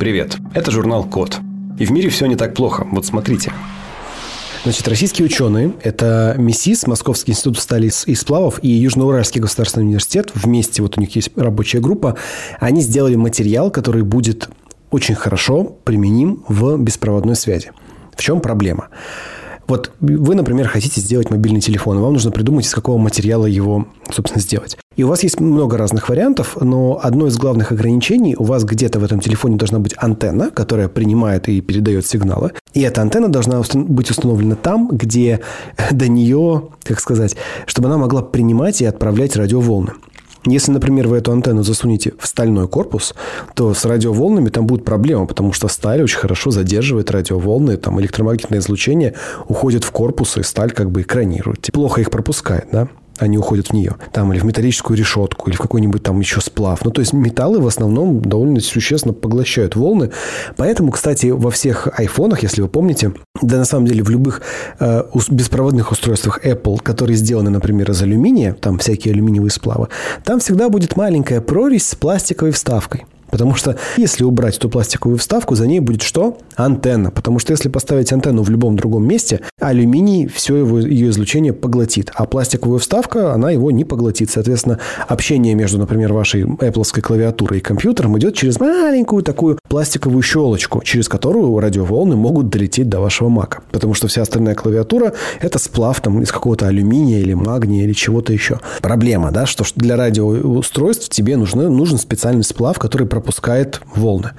Привет, это журнал Код. И в мире все не так плохо. Вот смотрите. Значит, российские ученые, это МИСИС, Московский институт стали и сплавов, и Южноуральский государственный университет, вместе, вот у них есть рабочая группа, они сделали материал, который будет очень хорошо применим в беспроводной связи. В чем проблема? Вот вы, например, хотите сделать мобильный телефон, и вам нужно придумать, из какого материала его, собственно, сделать. И у вас есть много разных вариантов, но одно из главных ограничений, у вас где-то в этом телефоне должна быть антенна, которая принимает и передает сигналы. И эта антенна должна быть установлена там, где до нее, как сказать, чтобы она могла принимать и отправлять радиоволны. Если, например, вы эту антенну засунете в стальной корпус, то с радиоволнами там будет проблема, потому что сталь очень хорошо задерживает радиоволны, там электромагнитное излучение уходит в корпус, и сталь как бы экранирует. Плохо их пропускает, да? Они уходят в нее. Там, или в металлическую решетку, или в какой-нибудь там еще сплав. Ну, то есть металлы в основном довольно существенно поглощают волны. Поэтому, кстати, во всех айфонах, если вы помните, да на самом деле в любых э, беспроводных устройствах Apple, которые сделаны, например, из алюминия, там всякие алюминиевые сплавы, там всегда будет маленькая прорезь с пластиковой вставкой. Потому что если убрать эту пластиковую вставку, за ней будет что? Антенна. Потому что если поставить антенну в любом другом месте, алюминий все его, ее излучение поглотит. А пластиковая вставка, она его не поглотит. Соответственно, общение между, например, вашей Apple клавиатурой и компьютером идет через маленькую такую пластиковую щелочку, через которую радиоволны могут долететь до вашего Мака. Потому что вся остальная клавиатура – это сплав там, из какого-то алюминия или магния или чего-то еще. Проблема, да, что для радиоустройств тебе нужны, нужен специальный сплав, который пропускает волны.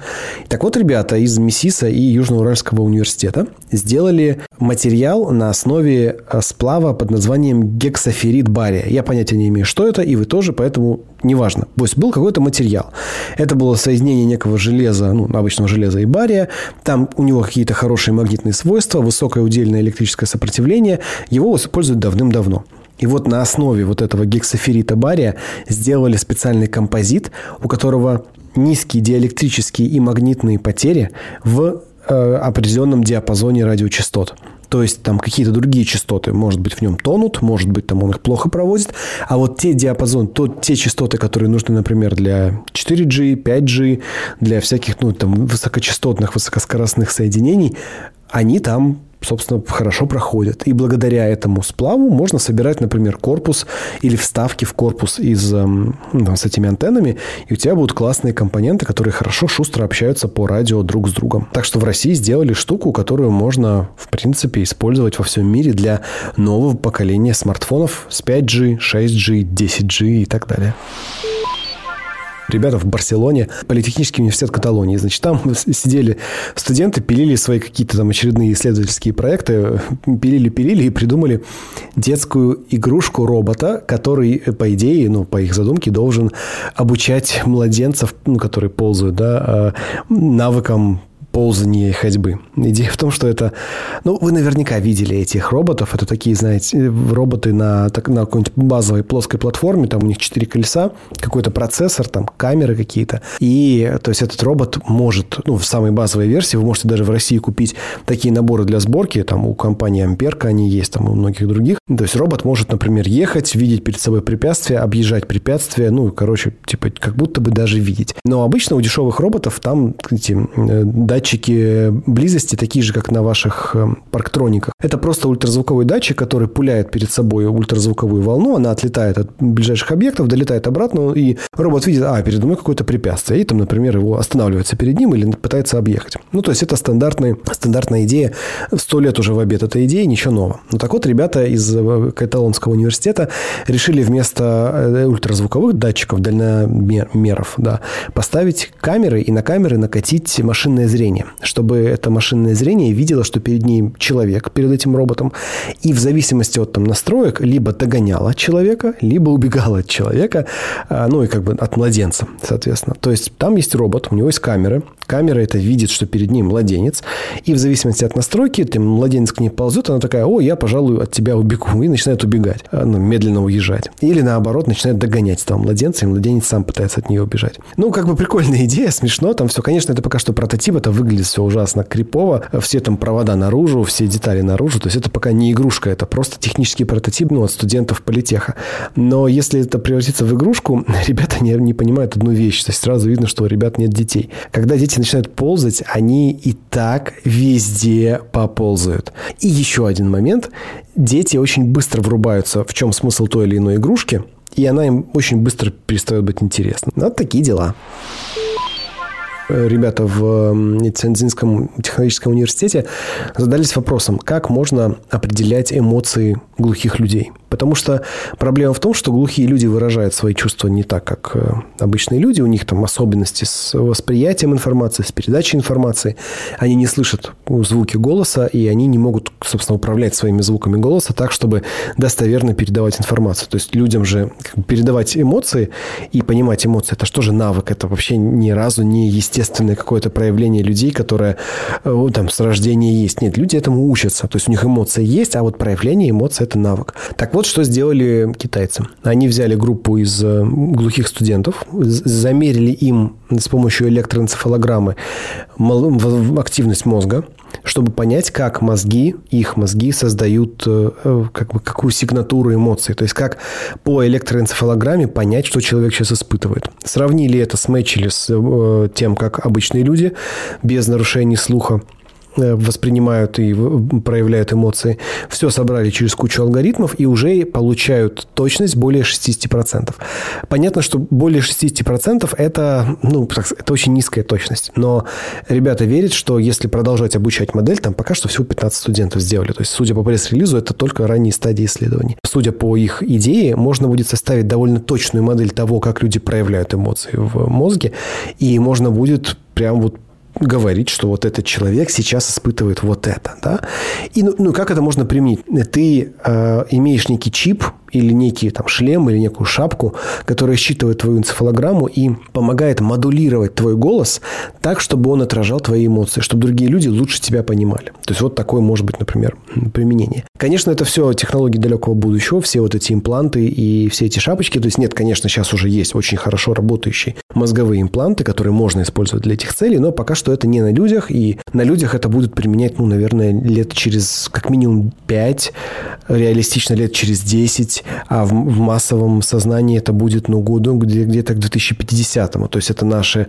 Так вот, ребята из МИСИСа и Южноуральского университета сделали материал на основе э, сплава под названием гексоферит бария. Я понятия не имею, что это, и вы тоже, поэтому неважно. Пусть был какой-то материал. Это было соединение некого железа, ну, обычного железа и бария. Там у него какие-то хорошие магнитные свойства, высокое удельное электрическое сопротивление. Его используют давным-давно. И вот на основе вот этого гексоферита бария сделали специальный композит, у которого низкие диэлектрические и магнитные потери в э, определенном диапазоне радиочастот. То есть там какие-то другие частоты, может быть, в нем тонут, может быть, там он их плохо проводит. А вот те диапазоны, то, те частоты, которые нужны, например, для 4G, 5G, для всяких, ну, там, высокочастотных, высокоскоростных соединений, они там собственно, хорошо проходят. И благодаря этому сплаву можно собирать, например, корпус или вставки в корпус из, эм, ну, с этими антеннами, и у тебя будут классные компоненты, которые хорошо, шустро общаются по радио друг с другом. Так что в России сделали штуку, которую можно, в принципе, использовать во всем мире для нового поколения смартфонов с 5G, 6G, 10G и так далее ребята в Барселоне, Политехнический университет Каталонии. Значит, там сидели студенты, пилили свои какие-то там очередные исследовательские проекты, пилили-пилили и придумали детскую игрушку робота, который, по идее, ну, по их задумке, должен обучать младенцев, ну, которые ползают, да, а, навыкам ползания и ходьбы. Идея в том, что это... Ну, вы наверняка видели этих роботов. Это такие, знаете, роботы на, так, на какой-нибудь базовой плоской платформе. Там у них четыре колеса, какой-то процессор, там камеры какие-то. И, то есть, этот робот может... Ну, в самой базовой версии вы можете даже в России купить такие наборы для сборки. Там у компании Амперка они есть, там у многих других. То есть, робот может, например, ехать, видеть перед собой препятствия, объезжать препятствия. Ну, короче, типа, как будто бы даже видеть. Но обычно у дешевых роботов там эти э, датчики близости такие же, как на ваших э, парктрониках. Это просто ультразвуковой датчик, который пуляет перед собой ультразвуковую волну, она отлетает от ближайших объектов, долетает обратно, и робот видит, а, передо мной какое-то препятствие, и там, например, его останавливается перед ним или пытается объехать. Ну, то есть, это стандартная, стандартная идея. Сто лет уже в обед эта идея, ничего нового. Ну, так вот, ребята из э, Каталонского университета решили вместо э, ультразвуковых датчиков, дальномеров, да, поставить камеры и на камеры накатить машинное зрение зрение, чтобы это машинное зрение видело, что перед ним человек, перед этим роботом, и в зависимости от там, настроек либо догоняло человека, либо убегало от человека, а, ну и как бы от младенца, соответственно. То есть там есть робот, у него есть камеры, камера это видит, что перед ним младенец, и в зависимости от настройки, там, младенец к ней ползет, она такая, о, я, пожалуй, от тебя убегу, и начинает убегать, а, ну, медленно уезжать. Или наоборот, начинает догонять там младенца, и младенец сам пытается от нее убежать. Ну, как бы прикольная идея, смешно, там все, конечно, это пока что прототип, это выглядит все ужасно крипово. Все там провода наружу, все детали наружу. То есть это пока не игрушка, это просто технический прототип ну, от студентов политеха. Но если это превратится в игрушку, ребята не, не понимают одну вещь. То есть сразу видно, что у ребят нет детей. Когда дети начинают ползать, они и так везде поползают. И еще один момент. Дети очень быстро врубаются, в чем смысл той или иной игрушки, и она им очень быстро перестает быть интересна. Вот такие дела ребята в Цензинском технологическом университете задались вопросом, как можно определять эмоции глухих людей. Потому что проблема в том, что глухие люди выражают свои чувства не так, как э, обычные люди. У них там особенности с восприятием информации, с передачей информации. Они не слышат звуки голоса, и они не могут, собственно, управлять своими звуками голоса так, чтобы достоверно передавать информацию. То есть людям же передавать эмоции и понимать эмоции, это что же навык? Это вообще ни разу не естественное какое-то проявление людей, которое э, там с рождения есть. Нет, люди этому учатся. То есть у них эмоции есть, а вот проявление эмоций – это навык. Так вот, что сделали китайцы. Они взяли группу из э, глухих студентов, замерили им с помощью электроэнцефалограммы активность мозга, чтобы понять, как мозги, их мозги создают э, э, как бы, какую сигнатуру эмоций. То есть, как по электроэнцефалограмме понять, что человек сейчас испытывает. Сравнили это, смечили с тем, как обычные люди без нарушений слуха воспринимают и проявляют эмоции. Все собрали через кучу алгоритмов и уже получают точность более 60%. Понятно, что более 60% это, ну, это очень низкая точность. Но ребята верят, что если продолжать обучать модель, там пока что всего 15 студентов сделали. То есть, судя по пресс-релизу, это только ранние стадии исследований. Судя по их идее, можно будет составить довольно точную модель того, как люди проявляют эмоции в мозге, и можно будет прям вот говорить, что вот этот человек сейчас испытывает вот это, да? И ну, ну как это можно применить? Ты э, имеешь некий чип, или некий там шлем, или некую шапку, которая считывает твою энцефалограмму и помогает модулировать твой голос так, чтобы он отражал твои эмоции, чтобы другие люди лучше тебя понимали. То есть вот такое может быть, например, применение. Конечно, это все технологии далекого будущего, все вот эти импланты и все эти шапочки. То есть нет, конечно, сейчас уже есть очень хорошо работающие мозговые импланты, которые можно использовать для этих целей, но пока что это не на людях, и на людях это будет применять, ну, наверное, лет через как минимум 5, реалистично лет через 10, а в, в массовом сознании это будет, ну, году где, где-то к 2050-му. То есть это наши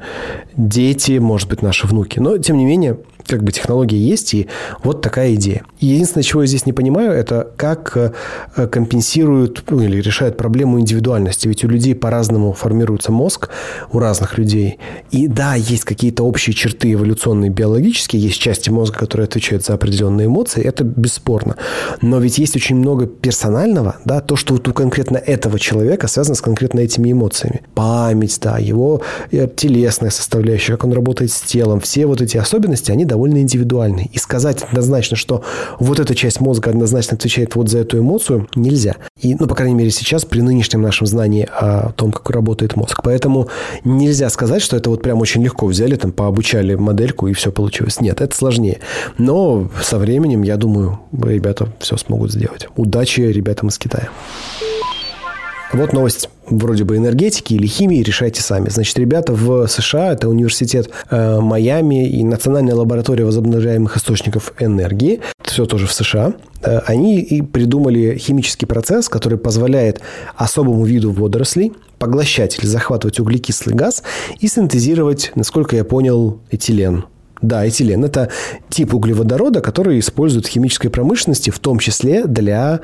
дети, может быть, наши внуки. Но, тем не менее, как бы технология есть, и вот такая идея. единственное, чего я здесь не понимаю, это как э, компенсируют ну, или решают проблему индивидуальности. Ведь у людей по-разному формируется мозг, у разных людей. И да, есть какие-то общие черты эволюционные, биологические, есть части мозга, которые отвечают за определенные эмоции, это бесспорно. Но ведь есть очень много персонального, да, то, что вот у конкретно этого человека связано с конкретно этими эмоциями. Память, да, его э, телесная составляющая, как он работает с телом, все вот эти особенности, они довольно индивидуальный. И сказать однозначно, что вот эта часть мозга однозначно отвечает вот за эту эмоцию, нельзя. И, ну, по крайней мере, сейчас при нынешнем нашем знании о том, как работает мозг. Поэтому нельзя сказать, что это вот прям очень легко взяли, там, пообучали модельку и все получилось. Нет, это сложнее. Но со временем, я думаю, ребята все смогут сделать. Удачи ребятам из Китая. Вот новость вроде бы энергетики или химии, решайте сами. Значит, ребята в США, это университет э, Майами и Национальная лаборатория возобновляемых источников энергии, все тоже в США, э, они и придумали химический процесс, который позволяет особому виду водорослей поглощать или захватывать углекислый газ и синтезировать, насколько я понял, этилен. Да, этилен – это тип углеводорода, который используют в химической промышленности, в том числе для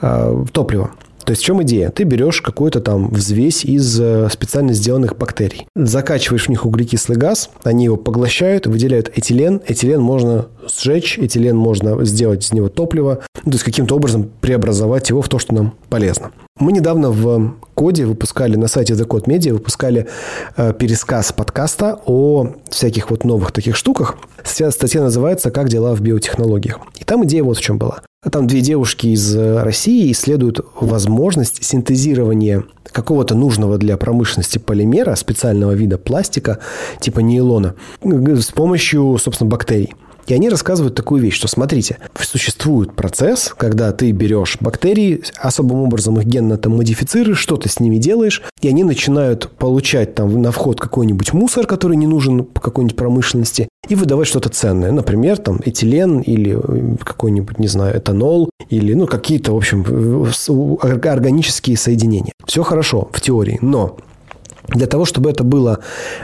э, топлива. То есть в чем идея? Ты берешь какую-то там взвесь из э, специально сделанных бактерий, закачиваешь в них углекислый газ, они его поглощают, выделяют этилен. Этилен можно сжечь, этилен можно сделать из него топливо, ну, то есть каким-то образом преобразовать его в то, что нам полезно. Мы недавно в коде выпускали, на сайте The Code Media выпускали э, пересказ подкаста о всяких вот новых таких штуках. Статья называется «Как дела в биотехнологиях». И там идея вот в чем была. Там две девушки из э, России исследуют возможность синтезирования какого-то нужного для промышленности полимера, специального вида пластика, типа нейлона, с помощью, собственно, бактерий. И они рассказывают такую вещь, что смотрите, существует процесс, когда ты берешь бактерии, особым образом их генно там модифицируешь, что-то с ними делаешь, и они начинают получать там на вход какой-нибудь мусор, который не нужен по какой-нибудь промышленности, и выдавать что-то ценное. Например, там этилен или э, какой-нибудь, не знаю, этанол или ну, какие-то, в общем, органические соединения. Все хорошо в теории, но для того, чтобы это было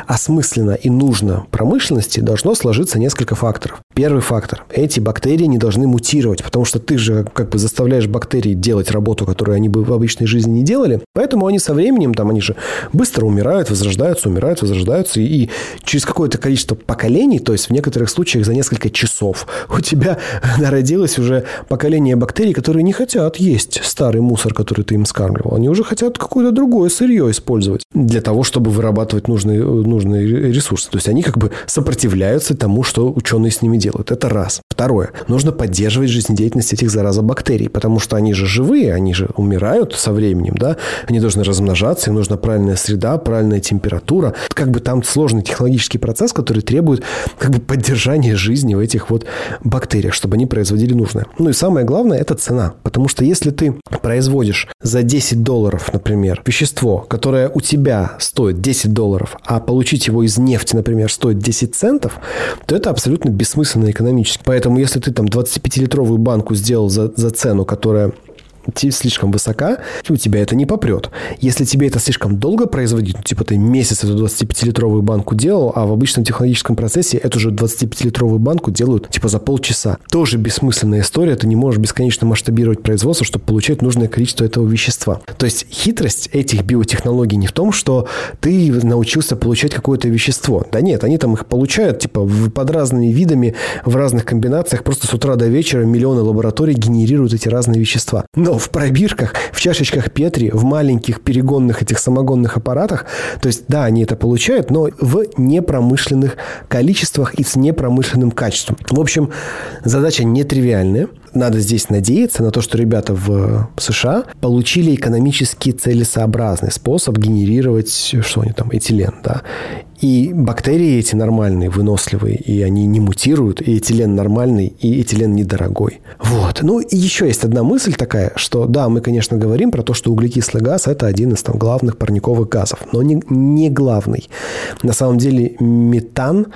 осмысленно и нужно промышленности, должно сложиться несколько факторов. Первый фактор. Эти бактерии не должны мутировать, потому что ты же как бы заставляешь бактерии делать работу, которую они бы в обычной жизни не делали. Поэтому они со временем, там они же быстро умирают, возрождаются, умирают, возрождаются. И через какое-то количество поколений, то есть в некоторых случаях за несколько часов, у тебя народилось уже поколение бактерий, которые не хотят есть старый мусор, который ты им скармливал. Они уже хотят какое-то другое сырье использовать для того, чтобы вырабатывать нужные, нужные ресурсы. То есть они как бы сопротивляются тому, что ученые с ними делают. Это раз. Второе. Нужно поддерживать жизнедеятельность этих зараза бактерий, потому что они же живые, они же умирают со временем, да? Они должны размножаться, им нужна правильная среда, правильная температура. Как бы там сложный технологический процесс, который требует как бы поддержания жизни в этих вот бактериях, чтобы они производили нужное. Ну и самое главное – это цена. Потому что если ты производишь за 10 долларов, например, вещество, которое у тебя стоит 10 долларов, а получить его из нефти, например, стоит 10 центов, то это абсолютно бессмысленно экономически. Поэтому если ты там 25-литровую банку сделал за, за цену, которая слишком высока, у тебя это не попрет. Если тебе это слишком долго производить, ну, типа ты месяц эту 25-литровую банку делал, а в обычном технологическом процессе эту же 25-литровую банку делают типа за полчаса. Тоже бессмысленная история, ты не можешь бесконечно масштабировать производство, чтобы получать нужное количество этого вещества. То есть хитрость этих биотехнологий не в том, что ты научился получать какое-то вещество. Да нет, они там их получают типа под разными видами, в разных комбинациях, просто с утра до вечера миллионы лабораторий генерируют эти разные вещества. Но в пробирках, в чашечках Петри, в маленьких перегонных этих самогонных аппаратах. То есть, да, они это получают, но в непромышленных количествах и с непромышленным качеством. В общем, задача нетривиальная. Надо здесь надеяться на то, что ребята в США получили экономически целесообразный способ генерировать, что они там, этилен, да. И бактерии эти нормальные, выносливые, и они не мутируют, и этилен нормальный, и этилен недорогой. Вот. Ну, и еще есть одна мысль такая, что да, мы, конечно, говорим про то, что углекислый газ – это один из там главных парниковых газов, но не, не главный. На самом деле метан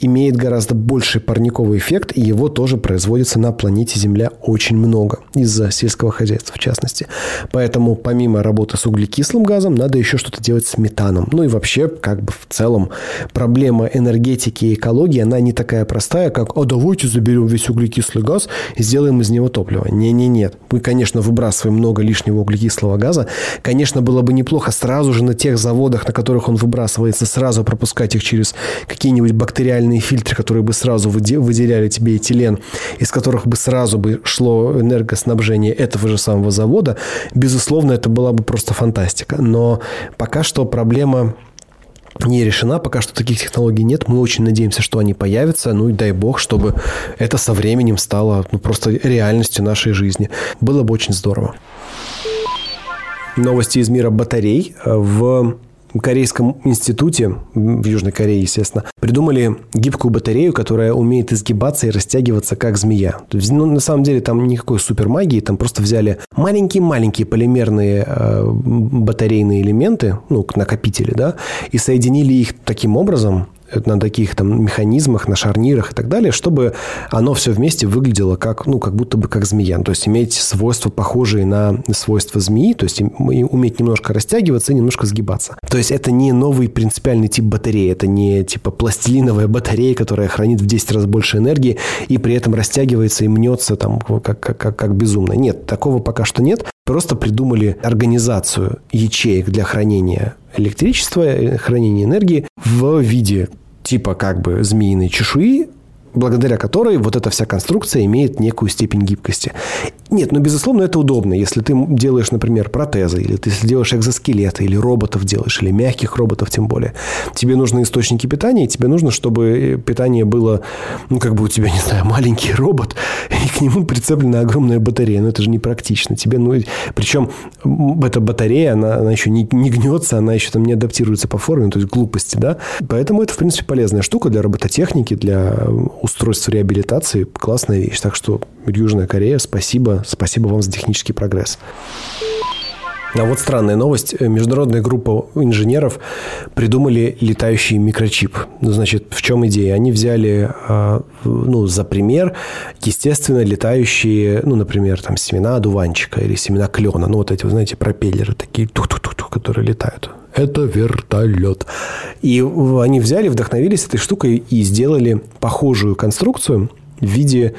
имеет гораздо больший парниковый эффект, и его тоже производится на планете Земля очень много, из-за сельского хозяйства в частности. Поэтому помимо работы с углекислым газом, надо еще что-то делать с метаном. Ну и вообще, как бы в целом, проблема энергетики и экологии, она не такая простая, как «а давайте заберем весь углекислый газ и сделаем из него топливо». Не-не-нет. Мы, конечно, выбрасываем много лишнего углекислого газа. Конечно, было бы неплохо сразу же на тех заводах, на которых он выбрасывается, сразу пропускать их через какие-нибудь бактериальные специальные фильтры, которые бы сразу выделяли тебе этилен, из которых бы сразу бы шло энергоснабжение этого же самого завода, безусловно, это была бы просто фантастика. Но пока что проблема не решена, пока что таких технологий нет. Мы очень надеемся, что они появятся. Ну и дай бог, чтобы это со временем стало ну, просто реальностью нашей жизни. Было бы очень здорово. Новости из мира батарей. В Корейском институте, в Южной Корее, естественно, придумали гибкую батарею, которая умеет изгибаться и растягиваться, как змея. Ну, на самом деле, там никакой супер магии, там просто взяли маленькие-маленькие полимерные э, батарейные элементы, ну, накопители, да, и соединили их таким образом, на таких там механизмах, на шарнирах и так далее, чтобы оно все вместе выглядело как, ну, как будто бы как змея. То есть иметь свойства, похожие на свойства змеи, то есть уметь немножко растягиваться и немножко сгибаться. То есть это не новый принципиальный тип батареи, это не типа пластилиновая батарея, которая хранит в 10 раз больше энергии и при этом растягивается и мнется там как, как, как, как безумно. Нет, такого пока что нет. Просто придумали организацию ячеек для хранения электричества, э, хранения энергии в виде типа как бы змеиной чешуи, благодаря которой вот эта вся конструкция имеет некую степень гибкости. Нет, ну, безусловно, это удобно. Если ты делаешь, например, протезы, или ты делаешь экзоскелеты, или роботов делаешь, или мягких роботов тем более, тебе нужны источники питания, и тебе нужно, чтобы питание было, ну, как бы у тебя, не знаю, маленький робот, и к нему прицеплена огромная батарея. Ну, это же непрактично. Тебе, ну, причем эта батарея, она, она еще не, не гнется, она еще там не адаптируется по форме, то есть глупости, да. Поэтому это, в принципе, полезная штука для робототехники, для устройств реабилитации. Классная вещь. Так что, Южная Корея, спасибо. Спасибо вам за технический прогресс. А вот странная новость. Международная группа инженеров придумали летающий микрочип. Ну, значит, в чем идея? Они взяли, а, ну, за пример, естественно, летающие, ну, например, там, семена одуванчика или семена клена. Ну, вот эти, вы знаете, пропеллеры такие, тух-тух-тух, которые летают. Это вертолет. И они взяли, вдохновились этой штукой и сделали похожую конструкцию – в виде,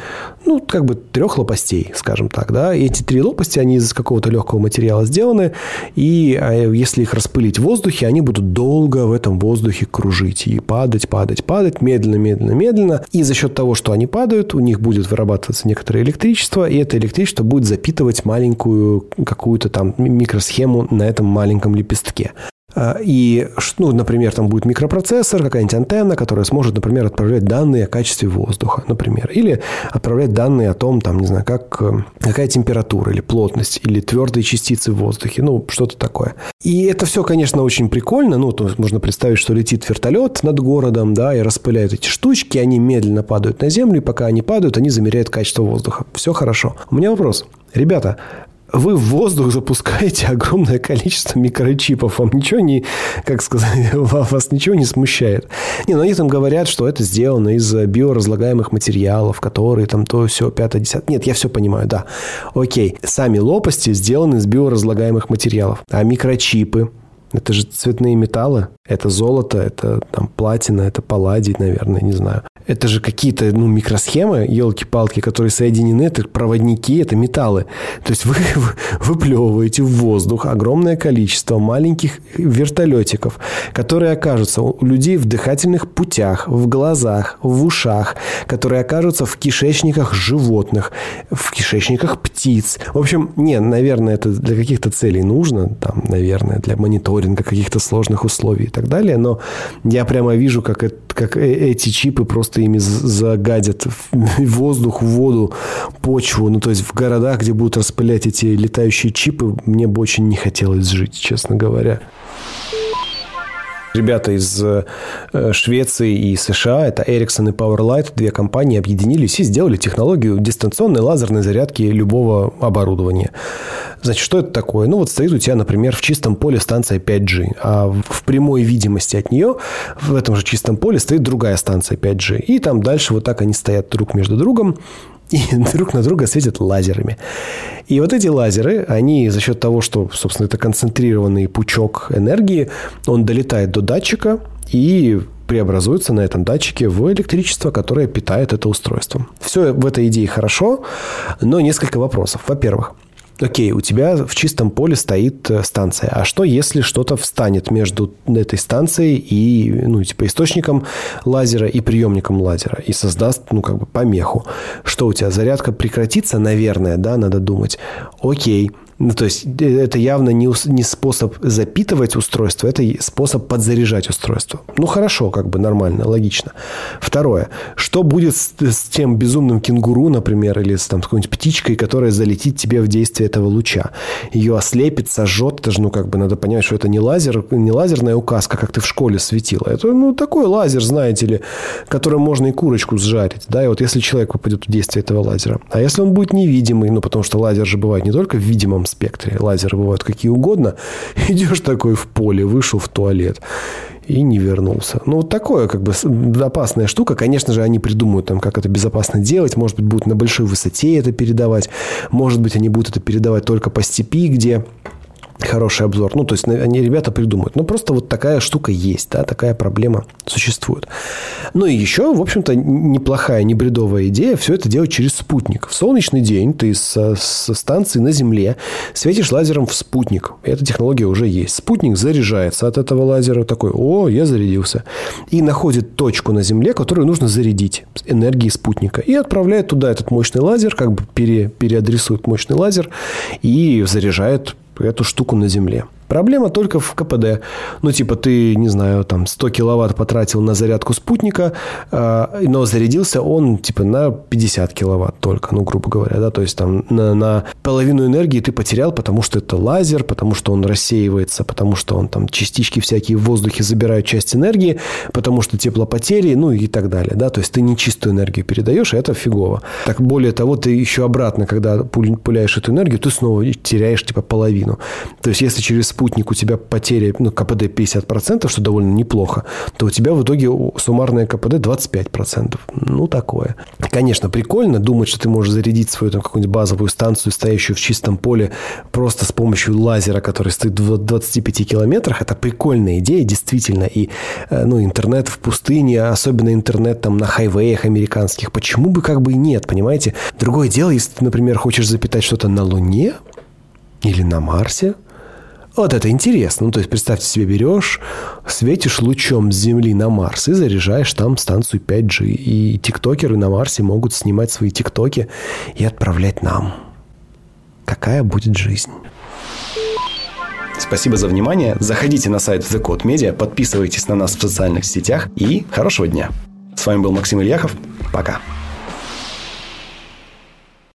ну, как бы трех лопастей, скажем так, да. И эти три лопасти, они из какого-то легкого материала сделаны, и а, если их распылить в воздухе, они будут долго в этом воздухе кружить и падать, падать, падать, медленно, медленно, медленно. И за счет того, что они падают, у них будет вырабатываться некоторое электричество, и это электричество будет запитывать маленькую какую-то там микросхему на этом маленьком лепестке. А, и, ну, например, там будет микропроцессор, какая-нибудь антенна, которая сможет, например, отправлять данные о качестве воздуха, например. Или отправлять данные о том, там, не знаю, как, э, какая температура или плотность, или твердые частицы в воздухе, ну, что-то такое. И это все, конечно, очень прикольно. Ну, то есть можно представить, что летит вертолет над городом, да, и распыляют эти штучки, они медленно падают на землю, и пока они падают, они замеряют качество воздуха. Все хорошо. У меня вопрос. Ребята, вы в воздух запускаете огромное количество микрочипов. Вам ничего не, как сказать, вас ничего не смущает. Не, ну они там говорят, что это сделано из биоразлагаемых материалов, которые там то все, пятое, десятое. Нет, я все понимаю, да. Окей, сами лопасти сделаны из биоразлагаемых материалов. А микрочипы, это же цветные металлы. Это золото, это там платина, это палладий, наверное, не знаю. Это же какие-то ну, микросхемы, елки-палки, которые соединены, это проводники, это металлы. То есть вы выплевываете в воздух огромное количество маленьких вертолетиков, которые окажутся у людей в дыхательных путях, в глазах, в ушах, которые окажутся в кишечниках животных, в кишечниках птиц. В общем, не, наверное, это для каких-то целей нужно, там, наверное, для мониторинга каких-то сложных условий и так далее, но я прямо вижу, как, это, как э, эти чипы просто ими загадят в воздух, в воду, почву. Ну, то есть в городах, где будут распылять эти летающие чипы, мне бы очень не хотелось жить, честно говоря. Ребята из э, Швеции и США, это Ericsson и PowerLight, две компании объединились и сделали технологию дистанционной лазерной зарядки любого оборудования. Значит, что это такое? Ну, вот стоит у тебя, например, в чистом поле станция 5G, а в прямой видимости от нее в этом же чистом поле стоит другая станция 5G. И там дальше вот так они стоят друг между другом и друг на друга светят лазерами. И вот эти лазеры, они за счет того, что, собственно, это концентрированный пучок энергии, он долетает до датчика и преобразуется на этом датчике в электричество, которое питает это устройство. Все в этой идее хорошо, но несколько вопросов. Во-первых, окей, у тебя в чистом поле стоит э, станция. А что, если что-то встанет между этой станцией и, ну, типа, источником лазера и приемником лазера и создаст, ну, как бы помеху? Что у тебя, зарядка прекратится, наверное, да, надо думать. Окей, ну, то есть э, это явно не, не способ запитывать устройство, это способ подзаряжать устройство. Ну, хорошо, как бы нормально, логично. Второе. Что будет с, с тем безумным кенгуру, например, или с там, какой-нибудь птичкой, которая залетит тебе в действие этого луча? Ее ослепит, сожжет. Это же, ну, как бы надо понять, что это не лазер, не лазерная указка, как ты в школе светила. Это, ну, такой лазер, знаете ли, которым можно и курочку сжарить. Да, и вот если человек попадет в действие этого лазера. А если он будет невидимый, ну, потому что лазер же бывает не только в видимом спектре. Лазеры бывают какие угодно. Идешь такой в поле, вышел в туалет и не вернулся. Ну, вот такое как бы опасная штука. Конечно же, они придумают, там, как это безопасно делать. Может быть, будут на большой высоте это передавать. Может быть, они будут это передавать только по степи, где хороший обзор. Ну, то есть, они ребята придумают. Ну, просто вот такая штука есть, да, такая проблема существует. Ну, и еще, в общем-то, неплохая, не бредовая идея все это делать через спутник. В солнечный день ты со, со станции на Земле светишь лазером в спутник. Эта технология уже есть. Спутник заряжается от этого лазера. Такой, о, я зарядился. И находит точку на Земле, которую нужно зарядить энергией спутника. И отправляет туда этот мощный лазер, как бы пере, переадресует мощный лазер и заряжает эту штуку на Земле. Проблема только в КПД. Ну, типа, ты, не знаю, там 100 киловатт потратил на зарядку спутника, а, но зарядился он, типа, на 50 киловатт только, ну, грубо говоря, да, то есть там на, на половину энергии ты потерял, потому что это лазер, потому что он рассеивается, потому что он там частички всякие в воздухе забирают часть энергии, потому что теплопотери, ну, и так далее, да, то есть ты не чистую энергию передаешь, и это фигово. Так более того, ты еще обратно, когда пуляешь эту энергию, ты снова теряешь, типа, половину. То есть, если через спутник у тебя потеря, ну, КПД 50%, что довольно неплохо, то у тебя в итоге суммарное КПД 25%. Ну, такое. Конечно, прикольно думать, что ты можешь зарядить свою там какую-нибудь базовую станцию, стоящую в чистом поле, просто с помощью лазера, который стоит в 25 километрах. Это прикольная идея, действительно. И, э, ну, интернет в пустыне, особенно интернет там на хайвеях американских, почему бы как бы и нет, понимаете? Другое дело, если ты, например, хочешь запитать что-то на Луне или на Марсе – вот это интересно. Ну, то есть, представьте себе, берешь, светишь лучом с Земли на Марс и заряжаешь там станцию 5G. И тиктокеры на Марсе могут снимать свои тиктоки и отправлять нам. Какая будет жизнь? Спасибо за внимание. Заходите на сайт The Code Media, подписывайтесь на нас в социальных сетях и хорошего дня. С вами был Максим Ильяхов. Пока.